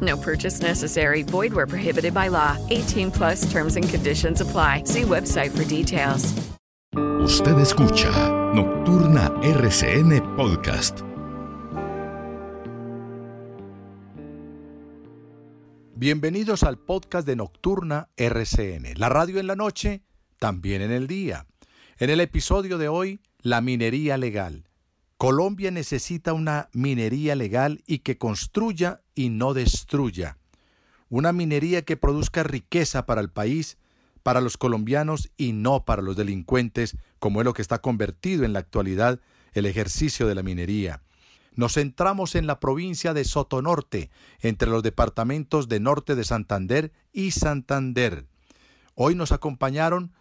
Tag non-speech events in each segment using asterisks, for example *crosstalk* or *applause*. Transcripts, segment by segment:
No purchase necessary. Void where prohibited by law. 18 plus terms and conditions apply. See website for details. Usted escucha Nocturna RCN Podcast. Bienvenidos al podcast de Nocturna RCN, la radio en la noche, también en el día. En el episodio de hoy, la minería legal. Colombia necesita una minería legal y que construya y no destruya. Una minería que produzca riqueza para el país, para los colombianos y no para los delincuentes, como es lo que está convertido en la actualidad el ejercicio de la minería. Nos centramos en la provincia de Sotonorte, entre los departamentos de Norte de Santander y Santander. Hoy nos acompañaron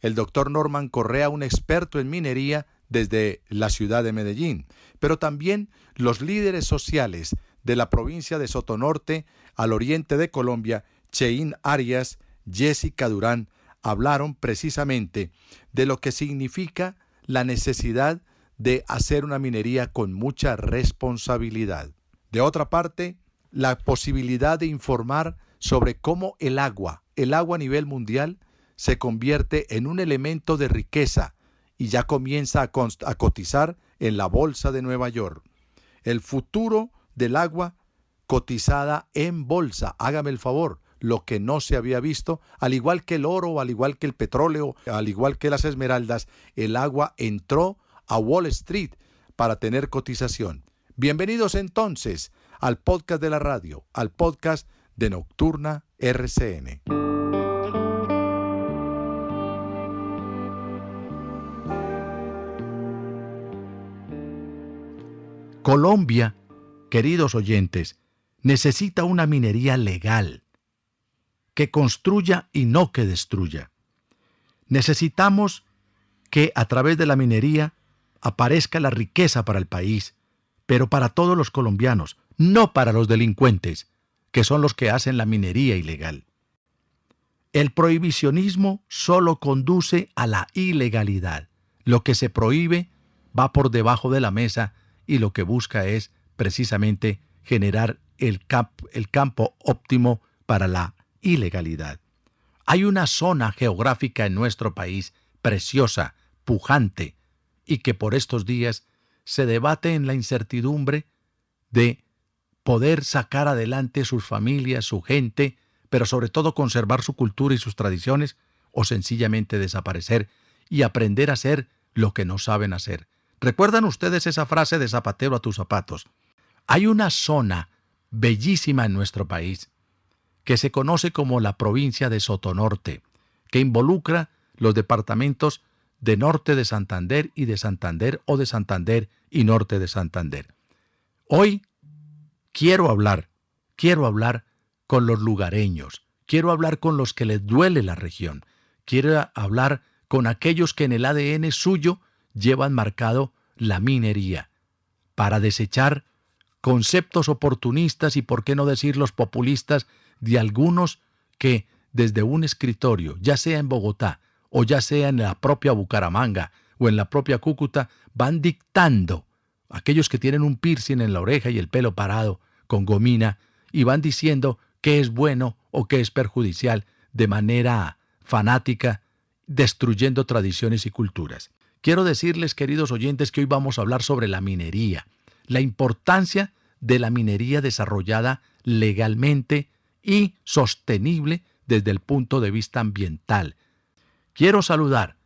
el doctor Norman Correa, un experto en minería desde la ciudad de Medellín, pero también los líderes sociales de la provincia de Sotonorte al oriente de Colombia, Cheín Arias, Jessica Durán, hablaron precisamente de lo que significa la necesidad de hacer una minería con mucha responsabilidad. De otra parte, la posibilidad de informar sobre cómo el agua, el agua a nivel mundial, se convierte en un elemento de riqueza y ya comienza a, a, cotizar en la Bolsa de Nueva York. El futuro del agua cotizada en bolsa, hágame el favor, lo que no se había visto, al igual que el oro, al igual que el petróleo, al igual que las esmeraldas, el agua entró a Wall Street para tener cotización. Bienvenidos entonces al podcast de la radio, al podcast de Nocturna RCN. Colombia, queridos oyentes, necesita una minería legal, que construya y no que destruya. Necesitamos que a través de la minería aparezca la riqueza para el país, pero para todos los colombianos, no para los delincuentes, que son los que hacen la minería ilegal. El prohibicionismo solo conduce a la ilegalidad. Lo que se prohíbe va por debajo de la mesa y lo que busca es precisamente generar el, el campo óptimo para la ilegalidad. Hay una zona geográfica en nuestro país preciosa, pujante, y que por estos días se debate en la incertidumbre de poder sacar adelante sus familias, su gente, pero sobre todo conservar su cultura y sus tradiciones, o sencillamente desaparecer y aprender a hacer lo que no saben hacer. ¿Recuerdan ustedes esa frase de zapatero a tus zapatos? Hay una zona bellísima en nuestro país que se conoce como la provincia de Sotonorte, que involucra los departamentos de norte de Santander y de Santander o de Santander y norte de Santander. Hoy quiero hablar, quiero hablar con los lugareños, quiero hablar con los que les duele la región, quiero hablar con aquellos que en el ADN suyo llevan marcado la minería, para desechar conceptos oportunistas y por qué no decir los populistas de algunos que desde un escritorio, ya sea en Bogotá o ya sea en la propia Bucaramanga o en la propia Cúcuta, van dictando, aquellos que tienen un piercing en la oreja y el pelo parado con gomina, y van diciendo qué es bueno o qué es perjudicial de manera fanática, destruyendo tradiciones y culturas. Quiero decirles, queridos oyentes, que hoy vamos a hablar sobre la minería, la importancia de la minería desarrollada legalmente y sostenible desde el punto de vista ambiental, Quiero saludar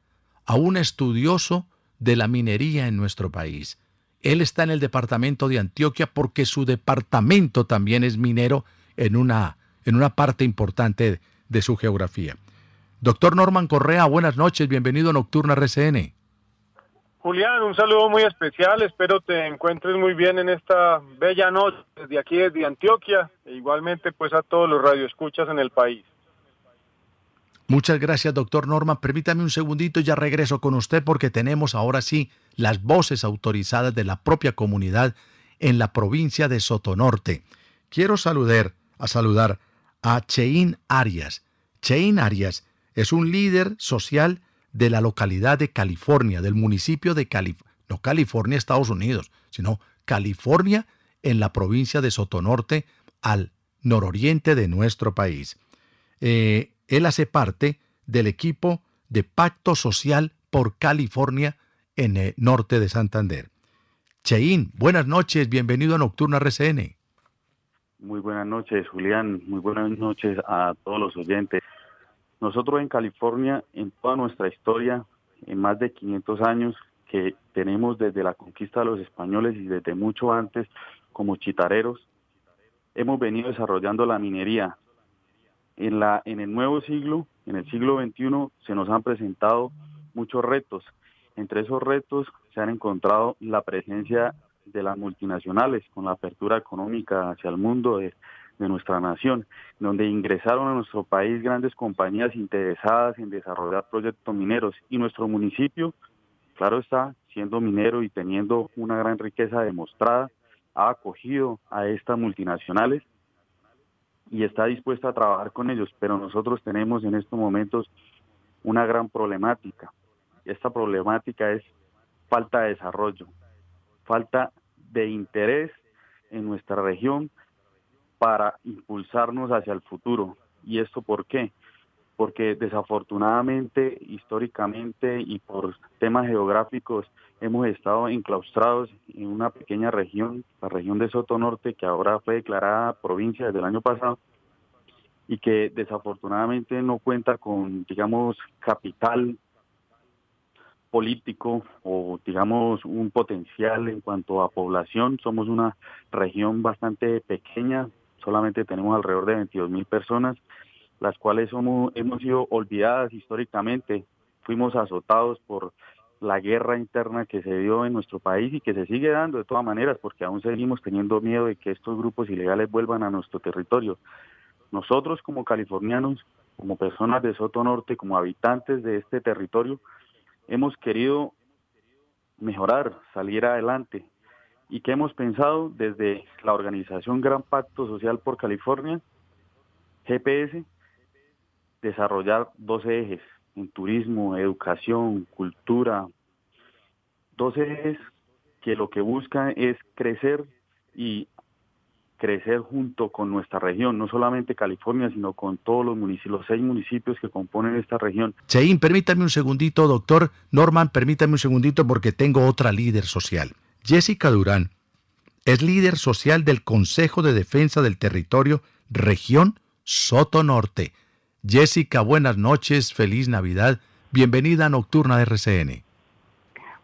a un estudioso de la minería en nuestro país. Él está en el departamento de Antioquia porque su departamento también es minero en una, en una parte importante de su geografía. Doctor Norman Correa, buenas noches, bienvenido a Nocturna RCN. Julián, un saludo muy especial, espero te encuentres muy bien en esta bella noche desde aquí, desde Antioquia, e igualmente pues a todos los radioescuchas en el país. Muchas gracias, doctor Norman. Permítame un segundito, ya regreso con usted porque tenemos ahora sí las voces autorizadas de la propia comunidad en la provincia de Sotonorte. Quiero saludar, a saludar a Cheín Arias. Cheín Arias es un líder social de la localidad de California, del municipio de California, no California, Estados Unidos, sino California en la provincia de Sotonorte, al nororiente de nuestro país. Eh, él hace parte del equipo de Pacto Social por California en el norte de Santander. Cheín, buenas noches, bienvenido a Nocturna RCN. Muy buenas noches, Julián, muy buenas noches a todos los oyentes. Nosotros en California, en toda nuestra historia, en más de 500 años que tenemos desde la conquista de los españoles y desde mucho antes como chitareros, hemos venido desarrollando la minería, en, la, en el nuevo siglo, en el siglo XXI, se nos han presentado muchos retos. Entre esos retos se han encontrado la presencia de las multinacionales con la apertura económica hacia el mundo de, de, nuestra nación, donde ingresaron a nuestro país grandes compañías interesadas en desarrollar proyectos mineros y nuestro municipio, claro está, siendo minero y teniendo una gran riqueza demostrada, ha acogido a estas multinacionales y está dispuesta a trabajar con ellos, pero nosotros tenemos en estos momentos una gran problemática. Esta problemática es falta de desarrollo, falta de interés en nuestra región para impulsarnos hacia el futuro. ¿Y esto por qué? Porque desafortunadamente, históricamente y por temas geográficos, hemos estado enclaustrados en una pequeña región, la región de Soto Norte, que ahora fue declarada provincia desde el año pasado, y que desafortunadamente no cuenta con, digamos, capital político o, digamos, un potencial en cuanto a población. Somos una región bastante pequeña, solamente tenemos alrededor de 22 mil personas, las cuales somos, hemos sido olvidadas históricamente. Fuimos azotados por la guerra interna que se dio en nuestro país y que se sigue dando de todas maneras, porque aún seguimos teniendo miedo de que estos grupos ilegales vuelvan a nuestro territorio. Nosotros como californianos, como personas de Soto Norte, como habitantes de este territorio, hemos querido mejorar, salir adelante. ¿Y qué hemos pensado desde la organización Gran Pacto Social por California, GPS? Desarrollar 12 ejes en turismo, educación, cultura, 12 ejes que lo que buscan es crecer y crecer junto con nuestra región, no solamente California, sino con todos los municipios, los seis municipios que componen esta región. Cheín, permítame un segundito, doctor Norman, permítame un segundito porque tengo otra líder social. Jessica Durán es líder social del Consejo de Defensa del Territorio, región Soto Norte. Jessica, buenas noches, feliz Navidad, bienvenida a Nocturna de RCN.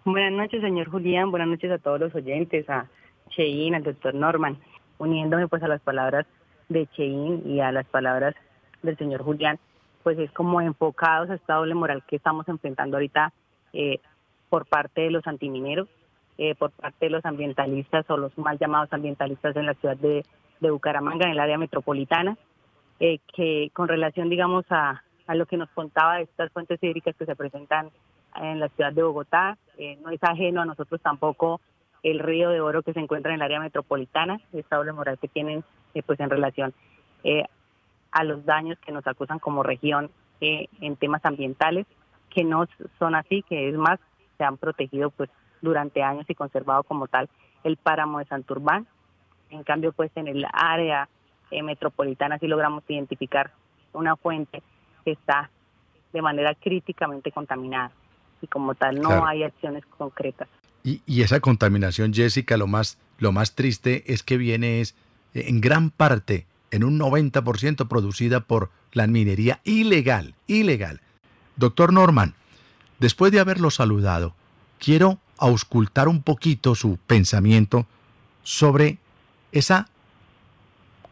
Buenas noches, señor Julián, buenas noches a todos los oyentes, a Cheín, al doctor Norman uniéndome pues a las palabras de Cheín y a las palabras del señor Julián, pues es como enfocados a esta doble moral que estamos enfrentando ahorita eh, por parte de los antimineros, eh, por parte de los ambientalistas o los mal llamados ambientalistas en la ciudad de, Bucaramanga, en el área metropolitana, eh, que con relación, digamos, a, a lo que nos contaba de estas fuentes hídricas que se presentan en la ciudad de Bogotá, no es ajeno a nosotros tampoco el río de oro que se encuentra en el área metropolitana, esta doble moral que tienen eh, pues en relación eh, a los daños que nos acusan como región eh, en temas ambientales, que no son así, que es más, se han protegido pues durante años y conservado como tal el páramo de Santurbán. En cambio, pues en el área metropolitana sí logramos identificar una fuente que está de manera críticamente contaminada y como tal no hay acciones concretas. Y, esa contaminación, Jessica, lo más, lo más triste es que viene es en gran parte, en un 90% producida por la minería ilegal, ilegal. Doctor Norman, después de haberlo saludado, quiero auscultar un poquito su pensamiento sobre esa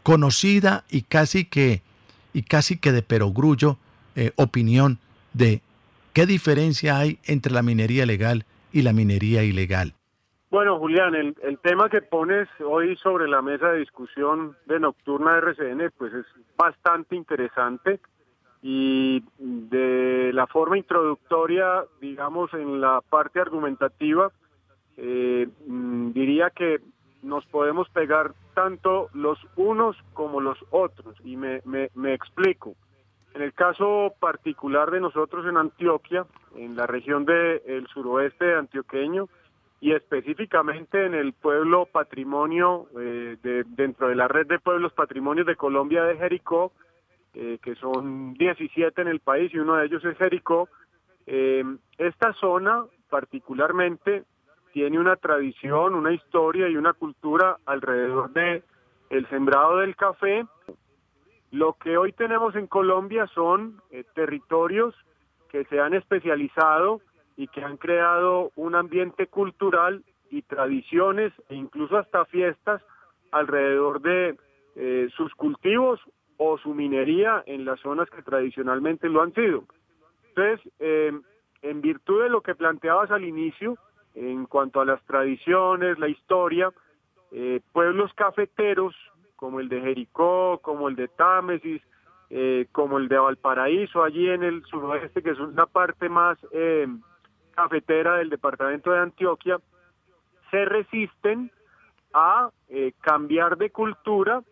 conocida y casi que y casi que de perogrullo eh, opinión de qué diferencia hay entre la minería legal y la minería ilegal. Bueno, Julián, el, el, tema que pones hoy sobre la mesa de discusión de Nocturna RCN, pues es bastante interesante y de la forma introductoria, digamos, en la parte argumentativa, eh, mm, diría que nos podemos pegar tanto los unos como los otros. Y me, explico. En el caso particular de nosotros en Antioquia, en la región del suroeste antioqueño, y específicamente en el pueblo patrimonio, eh, de, dentro de la red de pueblos patrimonios de Colombia de Jericó, eh, que son 17 en el país y uno de ellos es Jericó, eh, esta zona particularmente tiene una tradición, una historia y una cultura alrededor de el sembrado del café. Lo que hoy tenemos en Colombia son eh, territorios que se han especializado y que han creado un ambiente cultural y tradiciones e incluso hasta fiestas alrededor de eh, sus cultivos o su minería en las zonas que tradicionalmente lo han sido. Entonces, eh, en virtud de lo que planteabas al inicio, en cuanto a las tradiciones, la historia, eh, pueblos cafeteros como el de Jericó, como el de Támesis, eh, como el de Valparaíso, allí en el suroeste, que es una parte más eh, cafetera del departamento de Antioquia, se resisten a cambiar de cultura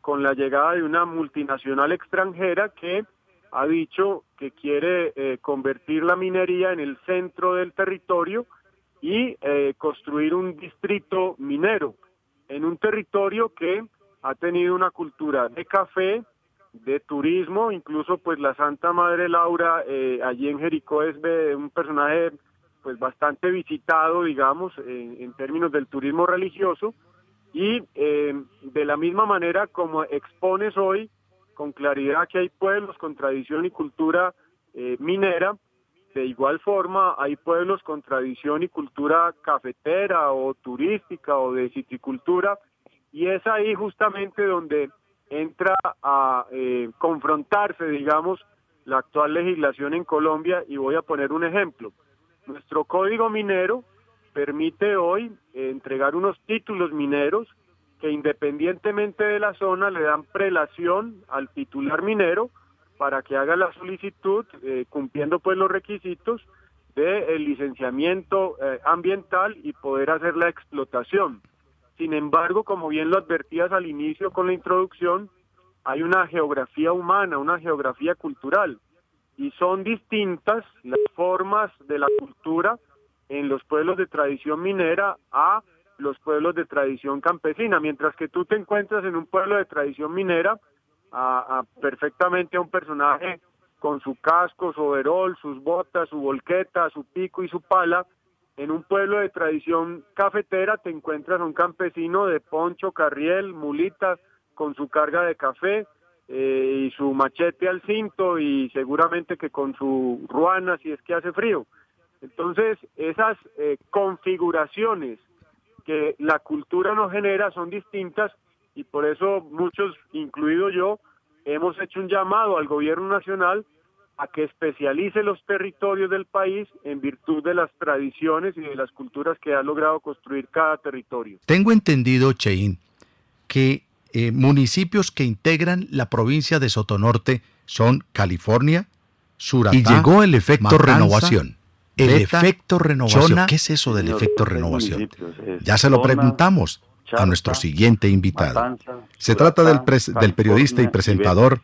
con la llegada de una multinacional extranjera que ha dicho que quiere convertir la minería en el centro del territorio y eh, construir un distrito minero en un territorio que ha tenido una cultura de café, de turismo, incluso pues la Santa Madre Laura eh, allí en Jericó es un personaje pues bastante visitado, digamos, en términos del turismo religioso y eh, de la misma manera como expones hoy con claridad que hay pueblos con tradición y cultura minera, de igual forma, hay pueblos con tradición y cultura cafetera o turística o de citricultura, y es ahí justamente donde entra a eh, confrontarse, digamos, la actual legislación en Colombia, y voy a poner un ejemplo. Nuestro código minero permite hoy entregar unos títulos mineros que independientemente de la zona le dan prelación al titular minero, para que haga la solicitud eh, cumpliendo pues los requisitos del licenciamiento eh, ambiental y poder hacer la explotación. Sin embargo, como bien lo advertías al inicio con la introducción, hay una geografía humana, una geografía cultural, y son distintas las formas de la cultura en los pueblos de tradición minera a los pueblos de tradición campesina. Mientras que tú te encuentras en un pueblo de tradición minera, a, perfectamente a un personaje con su casco, su overol, sus botas, su volqueta, su pico y su pala. En un pueblo de tradición cafetera te encuentras un campesino de poncho, carriel, mulita, con su carga de café eh, y su machete al cinto y seguramente que con su ruana si es que hace frío. Entonces, esas eh, configuraciones que la cultura nos genera son distintas y por eso muchos, incluido yo, hemos hecho un llamado al gobierno nacional a que especialice los territorios del país en virtud de las tradiciones y de las culturas que ha logrado construir cada territorio. Tengo entendido, Cheín, que eh, municipios que integran la provincia de Sotonorte son California, Suratá, y llegó el efecto renovación. El efecto renovación. ¿Qué es eso del efecto renovación? Ya se lo preguntamos a nuestro siguiente invitado. Se trata del, del periodista y presentador,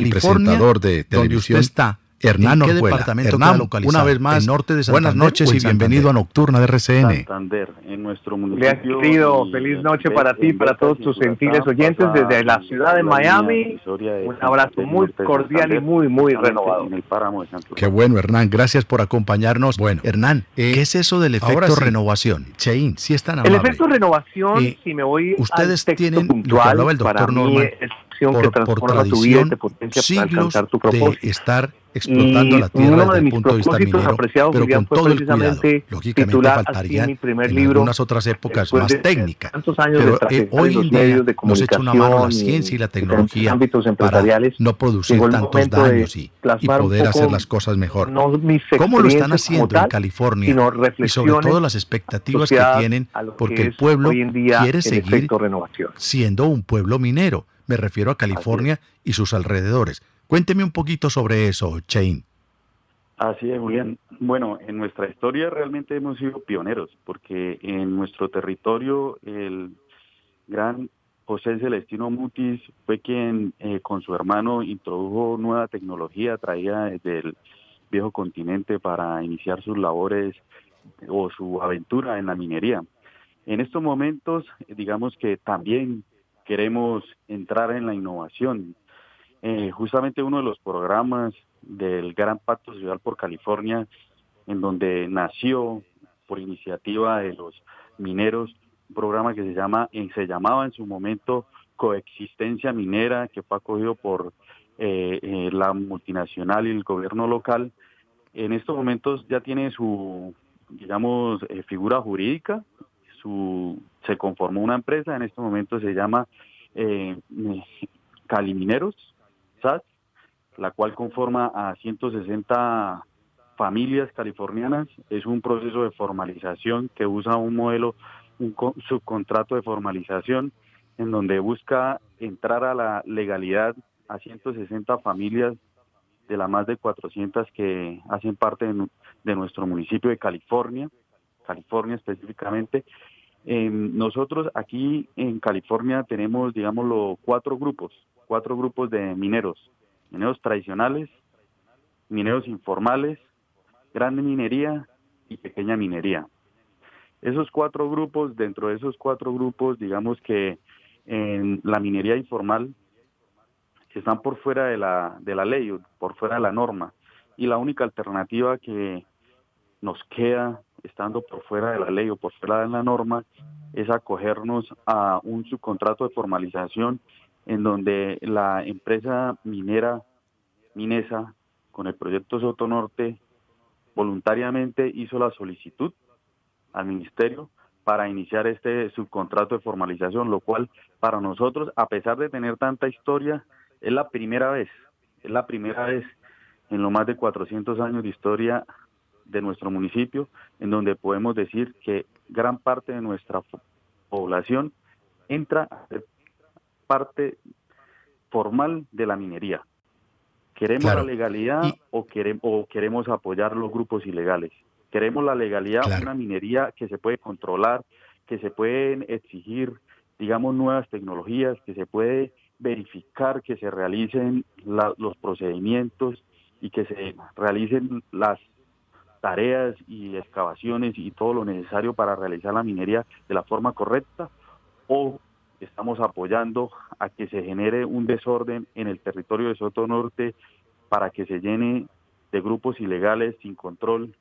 y presentador de televisión está Hernán Orjuela. Hernán, una vez más, norte de buenas noches y bienvenido a Nocturna de RCN. Santander, en nuestro municipio. querido, feliz noche para ti, para todos tus gentiles oyentes desde la ciudad de Miami. Un abrazo muy cordial y muy, muy renovado. Qué bueno, Hernán, gracias por acompañarnos. Bueno, Hernán, eh, ¿qué es eso del efecto renovación? Cheín, si están El efecto renovación, eh, si me voy ustedes tienen, puntual, lo que hablaba el doctor Norman, por, por tradición, siglos de estar explotando la tierra desde el punto de vista minero, pero con todo el cuidado. Lógicamente faltarían primer en algunas otras épocas más técnicas, pero eh, hoy en día nos echa una mano la ciencia y la tecnología para no producir tantos daños y, y poder hacer las cosas mejor. ¿Cómo lo están haciendo en California? Y sobre todo las expectativas que tienen, porque el pueblo quiere seguir siendo un pueblo minero. Me refiero a California y sus alrededores. Cuénteme un poquito sobre eso, Chain. Así es, Julián. Bueno, en nuestra historia realmente hemos sido pioneros, porque en nuestro territorio el gran José Celestino Mutis fue quien eh, con su hermano introdujo nueva tecnología traída desde el viejo continente para iniciar sus labores o su aventura en la minería. En estos momentos, digamos que también queremos entrar en la innovación, eh, justamente uno de los programas del Gran Pacto Social por California, en donde nació por iniciativa de los mineros un programa que se llama, se llamaba en su momento Coexistencia Minera, que fue acogido por eh, eh, la multinacional y el gobierno local. En estos momentos ya tiene su, digamos, figura jurídica, su, se conformó una empresa, en estos momentos se llama Calimineros, la cual conforma a 160 familias californianas. Es un proceso de formalización que usa un modelo, un subcontrato de formalización, en donde busca entrar a la legalidad a 160 familias de las más de 400 que hacen parte de, nuestro municipio de California, California específicamente. nosotros aquí en California tenemos, digámoslo, cuatro grupos cuatro grupos de mineros, mineros tradicionales, mineros informales, grande minería y pequeña minería. Esos cuatro grupos, dentro de esos cuatro grupos, digamos que en la minería informal, están por fuera de la, de la ley, por fuera de la norma, y la única alternativa que nos queda estando por fuera de la ley o por fuera de la norma es acogernos a un subcontrato de formalización en donde la empresa minera Minesa con el proyecto Soto Norte voluntariamente hizo la solicitud al ministerio para iniciar este subcontrato de formalización, lo cual para nosotros, a pesar de tener tanta historia, es la primera vez, es la primera vez en lo más de 400 años de historia de nuestro municipio, en donde podemos decir que gran parte de nuestra población entra a ser parte formal de la minería. ¿Queremos la legalidad o, queremos, o queremos apoyar los grupos ilegales? Queremos la legalidad, una minería que se puede controlar, que se pueden exigir, digamos, nuevas tecnologías, que se puede verificar que se realicen los procedimientos y que se realicen las tareas y excavaciones y todo lo necesario para realizar la minería de la forma correcta o estamos apoyando a que se genere un desorden en el territorio de Soto Norte para que se llene de grupos ilegales sin control,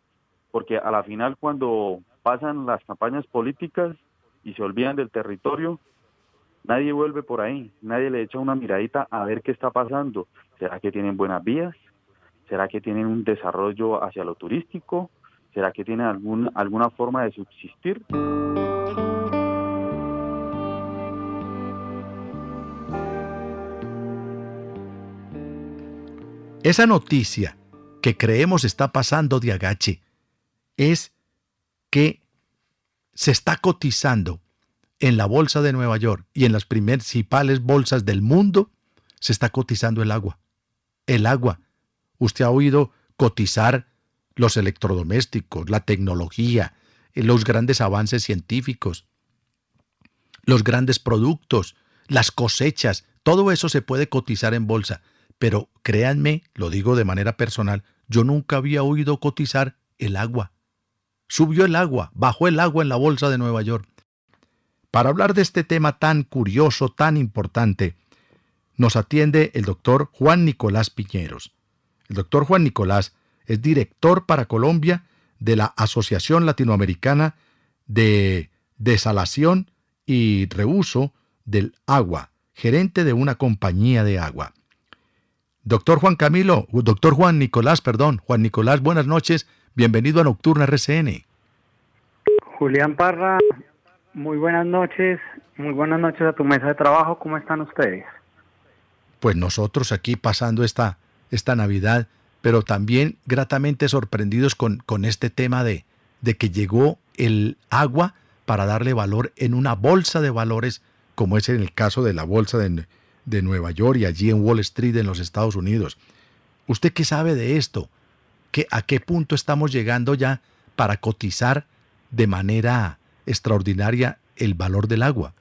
porque a la final cuando pasan las campañas políticas y se olvidan del territorio, nadie vuelve por ahí, nadie le echa una miradita a ver qué está pasando. ¿Será que tienen buenas vías? ¿Será que tienen un desarrollo hacia lo turístico? ¿Será que tienen alguna forma de subsistir? Esa noticia que creemos está pasando de agache es que se está cotizando en la bolsa de Nueva York y en las principales bolsas del mundo, se está cotizando el agua. El agua. Usted ha oído cotizar los electrodomésticos, la tecnología, los grandes avances científicos, los grandes productos, las cosechas, todo eso se puede cotizar en bolsa. Pero créanme, lo digo de manera personal, yo nunca había oído cotizar el agua. Subió el agua, bajó el agua en la bolsa de Nueva York. Para hablar de este tema tan curioso, tan importante, nos atiende el doctor Juan Nicolás Piñeros. El doctor Juan Nicolás es director para Colombia de la Asociación Latinoamericana de Desalación y Reuso del Agua, gerente de una compañía de agua. Doctor Juan Camilo, doctor Juan Nicolás, perdón, Juan Nicolás, buenas noches, bienvenido a Nocturna RCN. Julián Parra, muy buenas noches, muy buenas noches a tu mesa de trabajo, ¿cómo están ustedes? Pues nosotros aquí pasando esta, esta Navidad, pero también gratamente sorprendidos con, con este tema de, de que llegó el agua para darle valor en una bolsa de valores, como es en el caso de la bolsa de, de Nueva York y allí en Wall Street en los Estados Unidos. ¿Usted qué sabe de esto? ¿Qué, ¿A qué punto estamos llegando ya para cotizar de manera extraordinaria el valor del agua?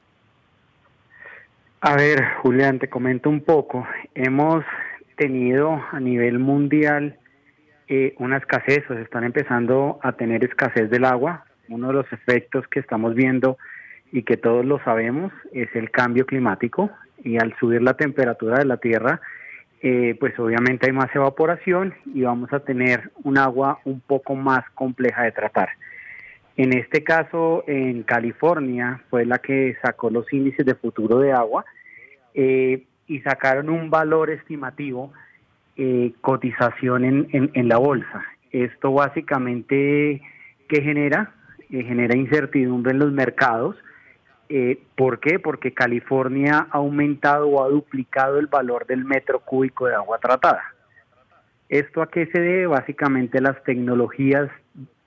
A ver, Julián, te comento un poco. Hemos tenido a nivel mundial eh, una escasez, o se están empezando a tener escasez del agua. Uno de los efectos que estamos viendo y que todos lo sabemos es el cambio climático y al subir la temperatura de la Tierra, eh, pues obviamente hay más evaporación y vamos a tener un agua un poco más compleja de tratar. En este caso, en California fue la que sacó los índices de futuro de agua eh, y sacaron un valor estimativo, eh, cotización en, en, la bolsa. Esto básicamente, ¿qué genera? Eh, genera incertidumbre en los mercados. ¿Por qué? Porque California ha aumentado o ha duplicado el valor del metro cúbico de agua tratada. ¿Esto a qué se debe? Básicamente las tecnologías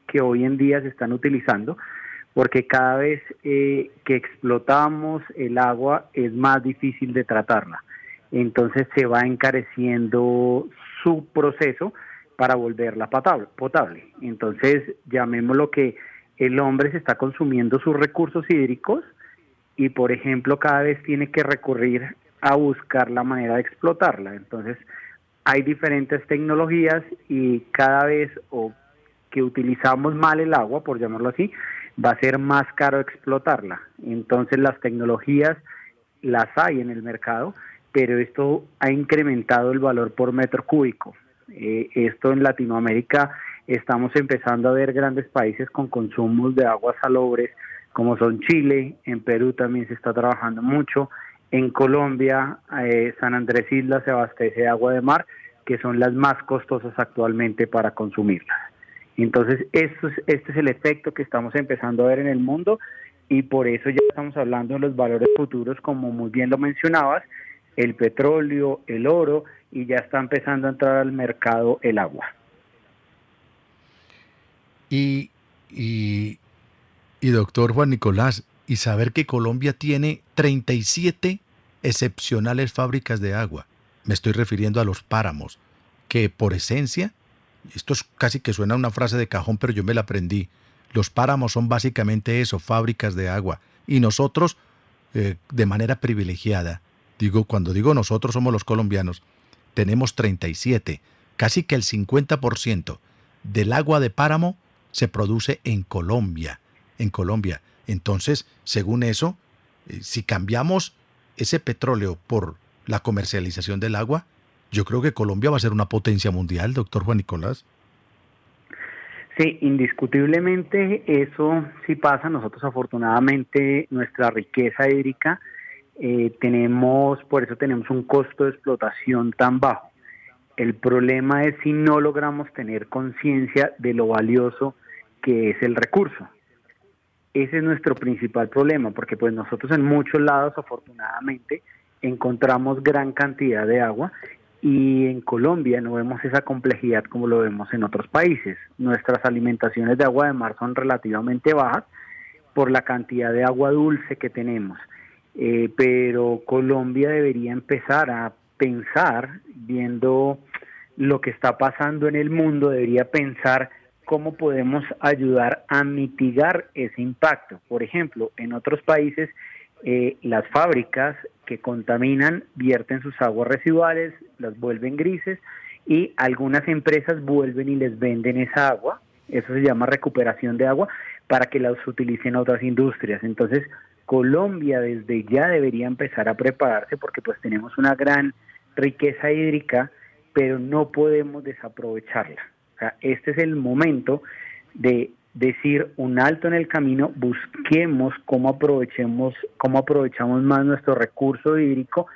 que hoy en día se están utilizando, porque cada vez eh, que explotamos el agua es más difícil de tratarla. Entonces se va encareciendo su proceso para volverla potable. Entonces llamémoslo que el hombre se está consumiendo sus recursos hídricos y por ejemplo cada vez tiene que recurrir a buscar la manera de explotarla. Entonces hay diferentes tecnologías y cada vez o que utilizamos mal el agua, por llamarlo así, va a ser más caro explotarla. Entonces las tecnologías las hay en el mercado, pero esto ha incrementado el valor por metro cúbico. Eh, esto en Latinoamérica estamos empezando a ver grandes países con consumos de aguas salobres, como son Chile, en Perú también se está trabajando mucho, en Colombia, eh, San Andrés Isla se abastece de agua de mar, que son las más costosas actualmente para consumirlas. Entonces, esto es, este es el efecto que estamos empezando a ver en el mundo y por eso ya estamos hablando de los valores futuros, como muy bien lo mencionabas, el petróleo, el oro y ya está empezando a entrar al mercado el agua. Y, y, y doctor Juan Nicolás, y saber que Colombia tiene 37 excepcionales fábricas de agua. Me estoy refiriendo a los páramos, que por esencia esto es casi que suena una frase de cajón, pero yo me la aprendí. Los páramos son básicamente eso, fábricas de agua. Y nosotros, eh, de manera privilegiada, digo, cuando digo nosotros somos los colombianos, tenemos 37, casi que el 50% del agua de páramo se produce en Colombia, en Colombia. Entonces, según eso, eh, si cambiamos ese petróleo por la comercialización del agua, yo creo que Colombia va a ser una potencia mundial, doctor Juan Nicolás. Sí, indiscutiblemente eso sí pasa. Nosotros afortunadamente nuestra riqueza hídrica eh, tenemos, por eso tenemos un costo de explotación tan bajo. El problema es si no logramos tener conciencia de lo valioso que es el recurso. Ese es nuestro principal problema, porque pues nosotros en muchos lados afortunadamente encontramos gran cantidad de agua y en Colombia no vemos esa complejidad como lo vemos en otros países. Nuestras alimentaciones de agua de mar son relativamente bajas por la cantidad de agua dulce que tenemos, eh, pero Colombia debería empezar a pensar, viendo lo que está pasando en el mundo, debería pensar cómo podemos ayudar a mitigar ese impacto. Por ejemplo, en otros países eh, las fábricas que contaminan vierten sus aguas residuales, las vuelven grises y algunas empresas vuelven y les venden esa agua, eso se llama recuperación de agua, para que las utilicen otras industrias. Entonces, Colombia desde ya debería empezar a prepararse porque pues tenemos una gran riqueza hídrica, pero no podemos desaprovecharla. O sea, este es el momento de decir un alto en el camino, busquemos cómo aprovechemos, cómo aprovechamos más nuestro recurso hídrico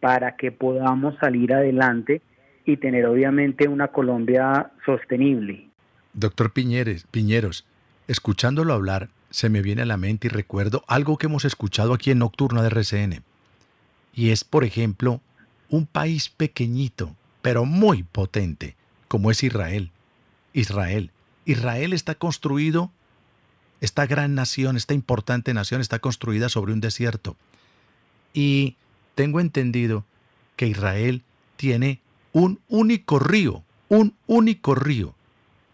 para que podamos salir adelante y tener obviamente una Colombia sostenible. Doctor Piñeres, Piñeros, escuchándolo hablar, se me viene a la mente y recuerdo algo que hemos escuchado aquí en Nocturna de RCN. Y es, por ejemplo, un país pequeñito, pero muy potente, como es Israel. Israel. Israel está construido, esta gran nación, esta importante nación está construida sobre un desierto. Y tengo entendido que Israel tiene un único río, un único río,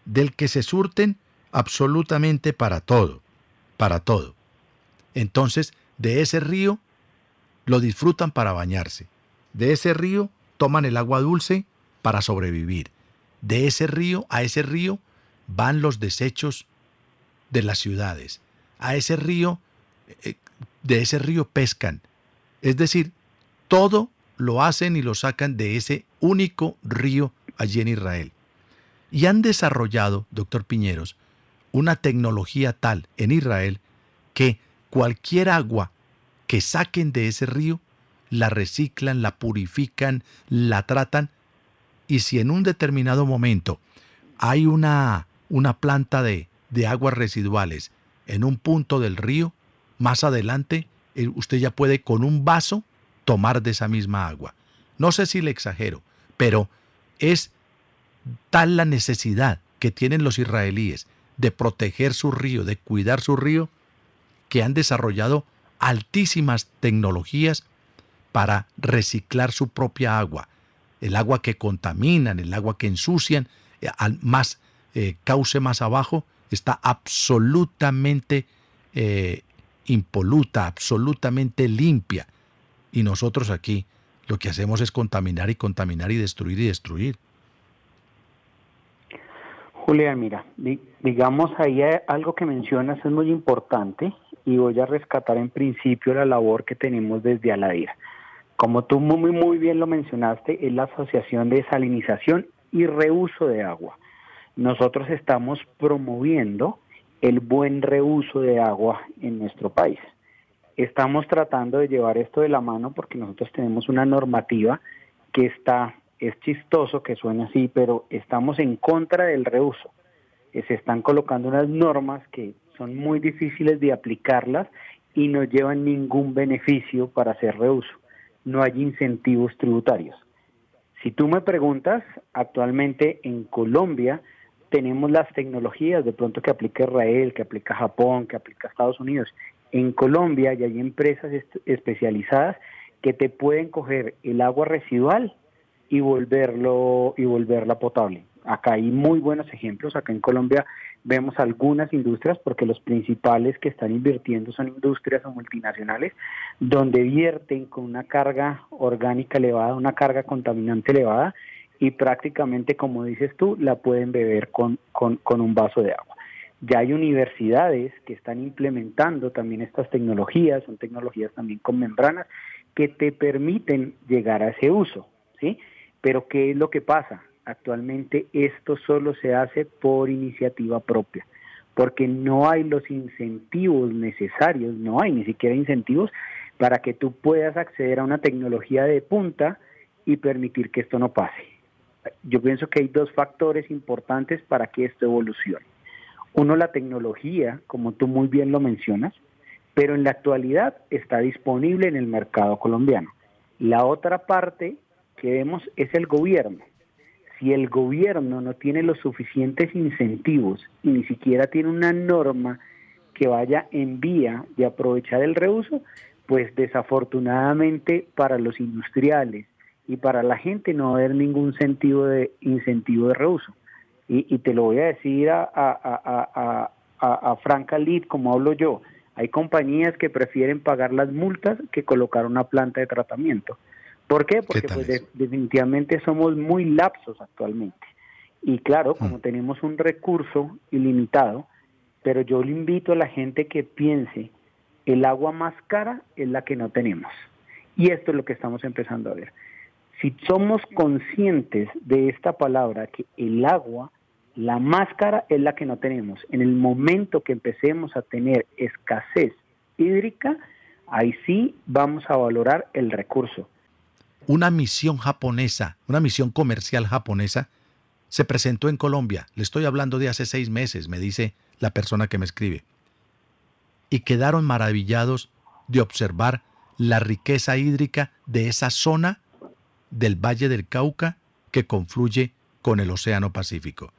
del que se surten absolutamente para todo, para todo. Entonces, de ese río lo disfrutan para bañarse. De ese río toman el agua dulce para sobrevivir. De ese río a ese río van los desechos de las ciudades. A ese río, eh, de ese río pescan. Es decir, todo lo hacen y lo sacan de ese único río allí en Israel. Y han desarrollado, doctor Piñeros, una tecnología tal en Israel que cualquier agua que saquen de ese río, la reciclan, la purifican, la tratan, y si en un determinado momento hay una, una planta de, de aguas residuales en un punto del río, más adelante eh, usted ya puede con un vaso tomar de esa misma agua. No sé si le exagero, pero es tal la necesidad que tienen los israelíes de proteger su río, de cuidar su río, que han desarrollado altísimas tecnologías para reciclar su propia agua. El agua que contaminan, el agua que ensucian, eh, al más eh, cauce más abajo, está absolutamente eh, impoluta, absolutamente limpia. Y nosotros aquí lo que hacemos es contaminar y contaminar y destruir y destruir. Julián, mira, digamos ahí algo que mencionas es muy importante y voy a rescatar en principio la labor que tenemos desde Aladira. Como tú muy, muy bien lo mencionaste, es la Asociación de Salinización y Reuso de Agua. Nosotros estamos promoviendo el buen reuso de agua en nuestro país. Estamos tratando de llevar esto de la mano porque nosotros tenemos una normativa que está, es chistoso que suene así, pero estamos en contra del reuso. Eh, se están colocando unas normas que son muy difíciles de aplicarlas y no llevan ningún beneficio para hacer reuso. No hay incentivos tributarios. Si tú me preguntas, actualmente en Colombia tenemos las tecnologías de pronto que aplica Israel, que aplica Japón, que aplica Estados Unidos, en Colombia ya hay empresas especializadas que te pueden coger el agua residual y volverlo y volverla potable. Acá hay muy buenos ejemplos. Acá en Colombia vemos algunas industrias, porque los principales que están invirtiendo son industrias o multinacionales, donde vierten con una carga orgánica elevada, una carga contaminante elevada, y prácticamente, como dices tú, la pueden beber con, con un vaso de agua. Ya hay universidades que están implementando también estas tecnologías, son tecnologías también con membranas, que te permiten llegar a ese uso, ¿sí? Pero ¿qué es lo que pasa? Actualmente esto solo se hace por iniciativa propia, porque no hay los incentivos necesarios, no hay ni siquiera incentivos para que tú puedas acceder a una tecnología de punta y permitir que esto no pase. Yo pienso que hay dos factores importantes para que esto evolucione. Uno, la tecnología, como tú muy bien lo mencionas, pero en la actualidad está disponible en el mercado colombiano. La otra parte que vemos es el gobierno. Si el gobierno no tiene los suficientes incentivos y ni siquiera tiene una norma que vaya en vía de aprovechar el reuso, pues desafortunadamente para los industriales y para la gente no va a haber ningún sentido de incentivo de reuso. Y, te lo voy a decir a, a, a, Franca Lid, como hablo yo. Hay compañías que prefieren pagar las multas que colocar una planta de tratamiento. ¿Por qué? Porque pues, definitivamente somos muy lapsos actualmente. Y claro, como mm. tenemos un recurso ilimitado, pero yo le invito a la gente que piense, el agua más cara es la que no tenemos. Y esto es lo que estamos empezando a ver. Si somos conscientes de esta palabra, que el agua La máscara es la que no tenemos. En el momento que empecemos a tener escasez hídrica, ahí sí vamos a valorar el recurso. Una misión japonesa, una misión comercial japonesa, se presentó en Colombia. Le estoy hablando de hace seis meses, me dice la persona que me escribe. Y quedaron maravillados de observar la riqueza hídrica de esa zona del Valle del Cauca que confluye con el Océano Pacífico.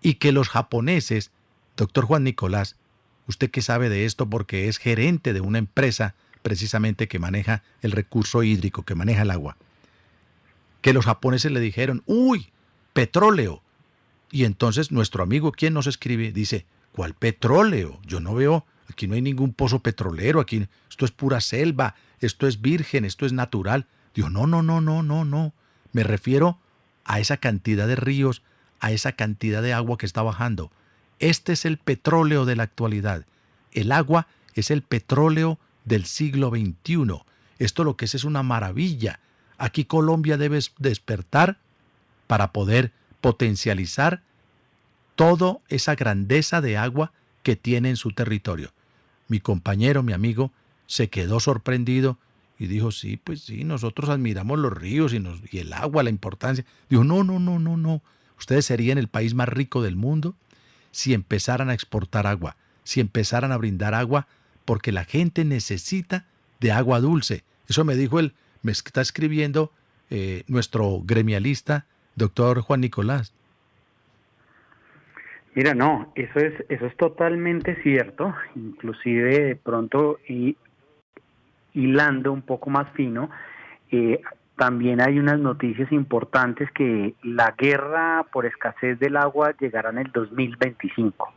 Y que los japoneses, doctor Juan Nicolás, usted que sabe de esto porque es gerente de una empresa precisamente que maneja el recurso hídrico, que maneja el agua, que los japoneses le dijeron, uy, petróleo. Y entonces nuestro amigo, quien nos escribe, dice, ¿cuál petróleo? Yo no veo, aquí no hay ningún pozo petrolero, aquí esto es pura selva, esto es virgen, esto es natural. Digo, no, no, no, no, no, no. Me refiero a esa cantidad de ríos, a esa cantidad de agua que está bajando. Este es el petróleo de la actualidad. El agua es el petróleo del siglo XXI. Esto lo que es es una maravilla. Aquí Colombia debe despertar para poder potencializar toda esa grandeza de agua que tiene en su territorio. Mi compañero, mi amigo, se quedó sorprendido y dijo, sí, pues sí, nosotros admiramos los ríos y, nos, y el agua, la importancia. Dijo, no, no, no, no, no. Ustedes serían el país más rico del mundo si empezaran a exportar agua, si empezaran a brindar agua, porque la gente necesita de agua dulce. Eso me dijo él, me está escribiendo eh, nuestro gremialista, doctor Juan Nicolás. Mira, no, eso es, eso es totalmente cierto, inclusive de pronto hilando un poco más fino, eh, también hay unas noticias importantes que la guerra por escasez del agua llegará en el 2025.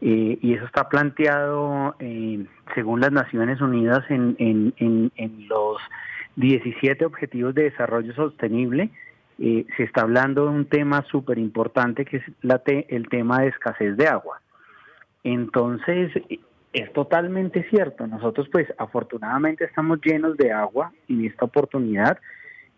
Eh, y eso está planteado, eh, según las Naciones Unidas, en, en, en, los 17 Objetivos de Desarrollo Sostenible. Eh, se está hablando de un tema súper importante que es la el tema de escasez de agua. Entonces, es totalmente cierto. Nosotros pues afortunadamente estamos llenos de agua en esta oportunidad,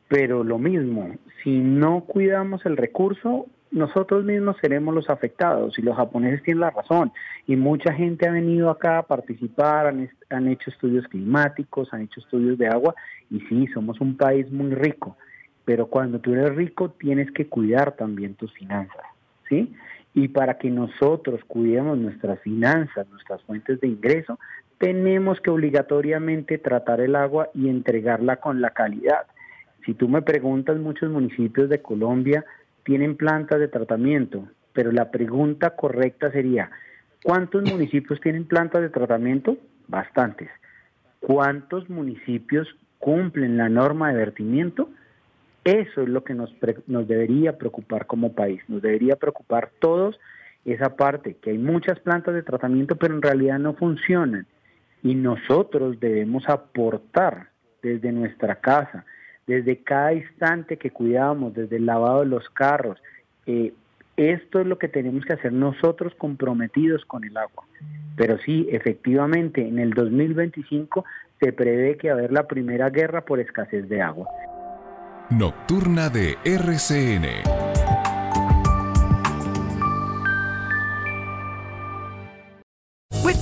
pero lo mismo, si no cuidamos el recurso, nosotros mismos seremos los afectados y los japoneses tienen la razón. Y mucha gente ha venido acá a participar, han, han hecho estudios climáticos, han hecho estudios de agua y sí, somos un país muy rico, pero cuando tú eres rico tienes que cuidar también tus finanzas, ¿sí? Y para que nosotros cuidemos nuestras finanzas, nuestras fuentes de ingreso, tenemos que obligatoriamente tratar el agua y entregarla con la calidad. Si tú me preguntas, muchos municipios de Colombia tienen plantas de tratamiento, pero la pregunta correcta sería, ¿cuántos *coughs* municipios tienen plantas de tratamiento? Bastantes. ¿Cuántos municipios cumplen la norma de vertimiento? Eso es lo que nos, nos debería preocupar como país, nos debería preocupar todos esa parte, que hay muchas plantas de tratamiento, pero en realidad no funcionan. Y nosotros debemos aportar desde nuestra casa, desde cada instante que cuidamos, desde el lavado de los carros. Eh, esto es lo que tenemos que hacer nosotros comprometidos con el agua. Pero sí, efectivamente, en el 2025 se prevé que va a haber la primera guerra por escasez de agua. Nocturna de RCN.